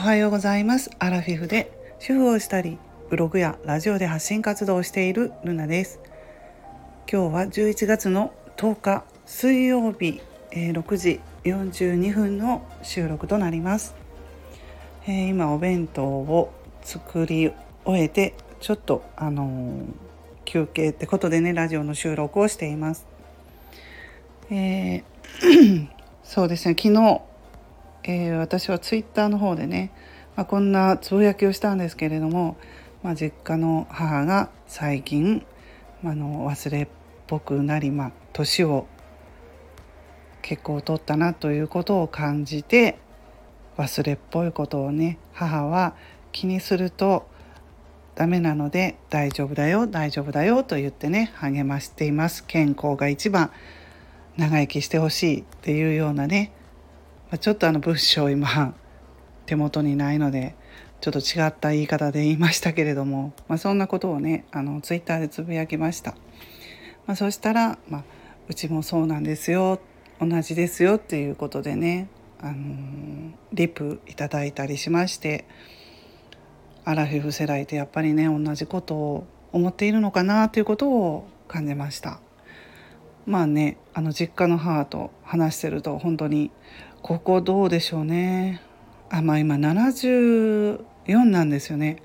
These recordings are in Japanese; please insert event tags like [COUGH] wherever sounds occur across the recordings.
おはようございます。アラフィフで主婦をしたりブログやラジオで発信活動をしているルナです。今日は11月の10日水曜日、え、6時42分の収録となります、えー、今お弁当を作り終えてちょっとあのー、休憩ってことでねラジオの収録をしています。えー、[CLEARS THROAT] そうですね。昨日えー、私はツイッターの方でね、まあ、こんなつぶやきをしたんですけれども、まあ、実家の母が最近、まあの忘れっぽくなり、まあ、年を結構取ったなということを感じて忘れっぽいことをね母は気にするとダメなので大丈夫だよ大丈夫だよと言ってね励ましています。健康が一番長生きしてほしいっていうようなねまちょっとあの文章今手元にないのでちょっと違った言い方で言いましたけれども、まあ、そんなことをねあのツイッターでつぶやきました、まあ、そしたら、まあ、うちもそうなんですよ同じですよっていうことでね、あのリプいただいたりしましてアラフィフ世代ってやっぱりね同じことを思っているのかなということを感じました。まあねあの実家の母と話してると本当にここどうでしょうね。あまあ今74なんですよね。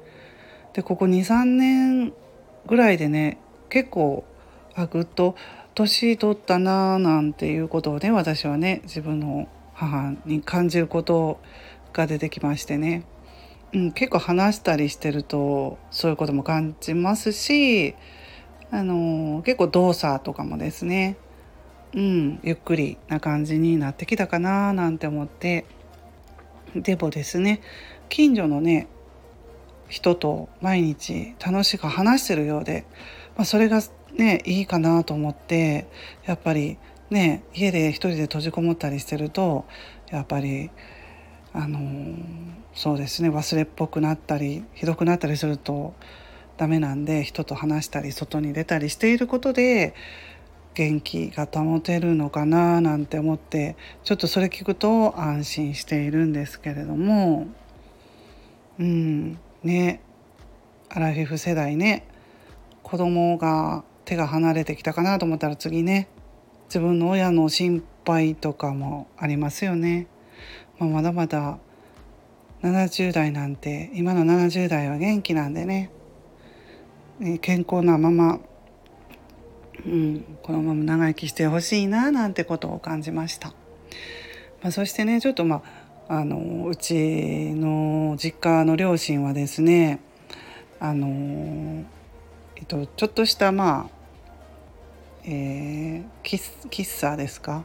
でここ23年ぐらいでね結構あぐっと年取ったなーなんていうことをね私はね自分の母に感じることが出てきましてね、うん、結構話したりしてるとそういうことも感じますしあの、結構動作とかもですね。うん、ゆっくりな感じになってきたかななんて思って。でもですね近所のね人と毎日楽しく話してるようで、まあ、それがねいいかなと思ってやっぱりね家で一人で閉じこもったりしてるとやっぱりあのそうですね忘れっぽくなったりひどくなったりするとダメなんで人と話したり外に出たりしていることで元気が保てるのかななんて思ってちょっとそれ聞くと安心しているんですけれども。うん。ね。アラフィフ世代ね。子供が手が離れてきたかなと思ったら次ね。自分の親の心配とかもありますよね。まあ、まだまだ70代なんて今の70代は元気なんでね。健康なままうん、このまま長生きしてほしいななんてことを感じました。まあ、そしてねちょっとまああのうちの実家の両親はですねあの、えっと、ちょっとしたまあ、えー、喫茶ですか？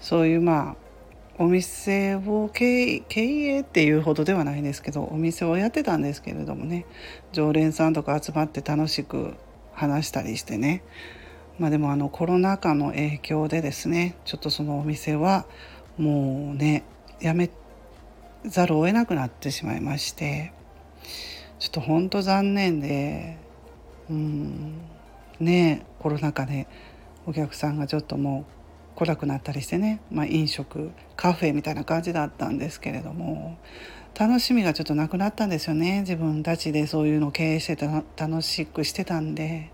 そういうまあお店を経営っていうほどではないんですけどお店をやってたんですけれどもね常連さんとか集まって楽しく話したりしてね。まあでもあのコロナ禍の影響でですねちょっとそのお店はもうねやめざるを得なくなってしまいましてちょっと本当残念でうんねコロナ禍でお客さんがちょっともう来なくなったりしてね、まあ、飲食カフェみたいな感じだったんですけれども楽しみがちょっとなくなったんですよね。自分たちでそういうのを経営してた楽しくしてたんで。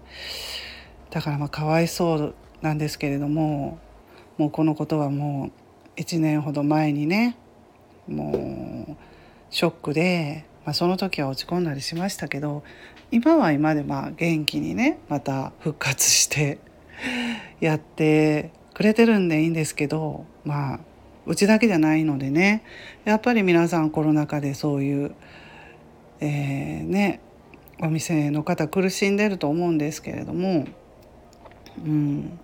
だからまあかわいそうなんですけれどももうこのことはもう1年ほど前にねもうショックで、まあ、その時は落ち込んだりしましたけど今は今でまあ元気にねまた復活してやってくれてるんでいいんですけどまあうちだけじゃないのでね。やっぱり皆さんコロナ禍でそういう、えー、ねお店の方苦しんでると思うんですけれども。うん、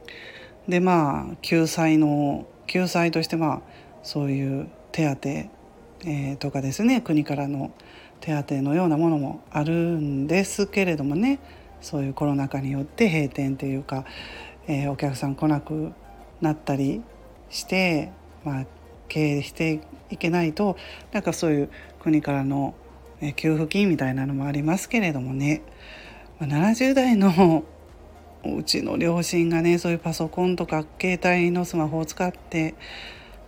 でまあ救済の救済としてまあそういう手当、えー、とかですね。国からの手当のようなものもあるんですけれどもね。そういうコロナ禍によって閉店というか、えー、お客さん来なくなったりして、まあ、経営していけないとなんかそういう国からの給付金みたいなのもありますけれどもね、まあ、70代のうちの両親がねそういうパソコンとか携帯のスマホを使って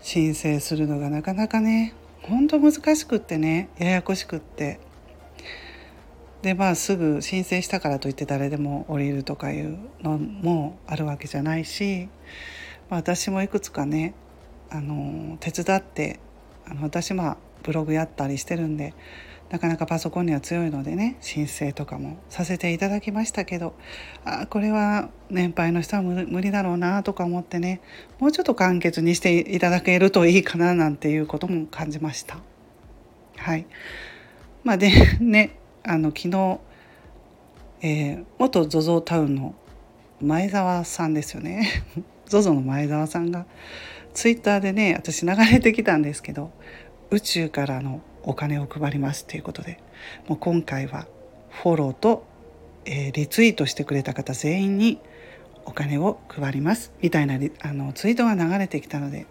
申請するのがなかなかね本当難しくってねややこしくって。でまあすぐ申請したからといって誰でも降りるとかいうのもあるわけじゃないし、まあ、私もいくつかねあの手伝ってあの私まあブログやったりしてるんでなかなかパソコンには強いのでね申請とかもさせていただきましたけどあこれは年配の人は無理だろうなとか思ってねもうちょっと簡潔にしていただけるといいかななんていうことも感じました。はいまあ、で [LAUGHS] ねあの昨日、えー、元 ZOZO タウンの前澤さんですよね [LAUGHS] ZOZO の前澤さんがツイッターでね私流れてきたんですけど宇宙からのお金を配りますということでもう今回はフォローと、えー、リツイートしてくれた方全員にお金を配りますみたいなあのツイートが流れてきたので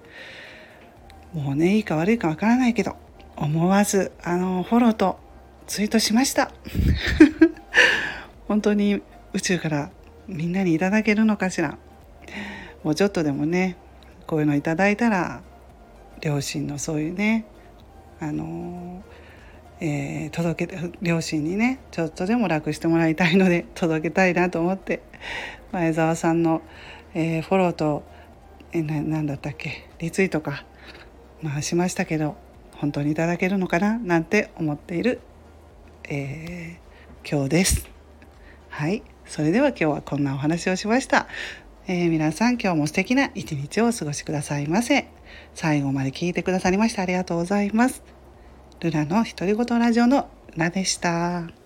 もうねいいか悪いかわからないけど思わずあのフォローとツイートしました。[LAUGHS] 本当に宇宙からみんなにいただけるのかしら。もうちょっとでもねこういうのいただいたら両親のそういうねあのえー、届け両親にねちょっとでも楽してもらいたいので [LAUGHS] 届けたいなと思って前澤さんの、えー、フォローと、えー、なだったっけリツイートかまあしましたけど本当にいただけるのかななんて思っている、えー、今日です。はいそれでは今日はこんなお話をしました。えー、皆さん今日も素敵な一日をお過ごしくださいませ。最後まで聞いてくださりましてありがとうございます。ルナの独り言ラジオのルナでした。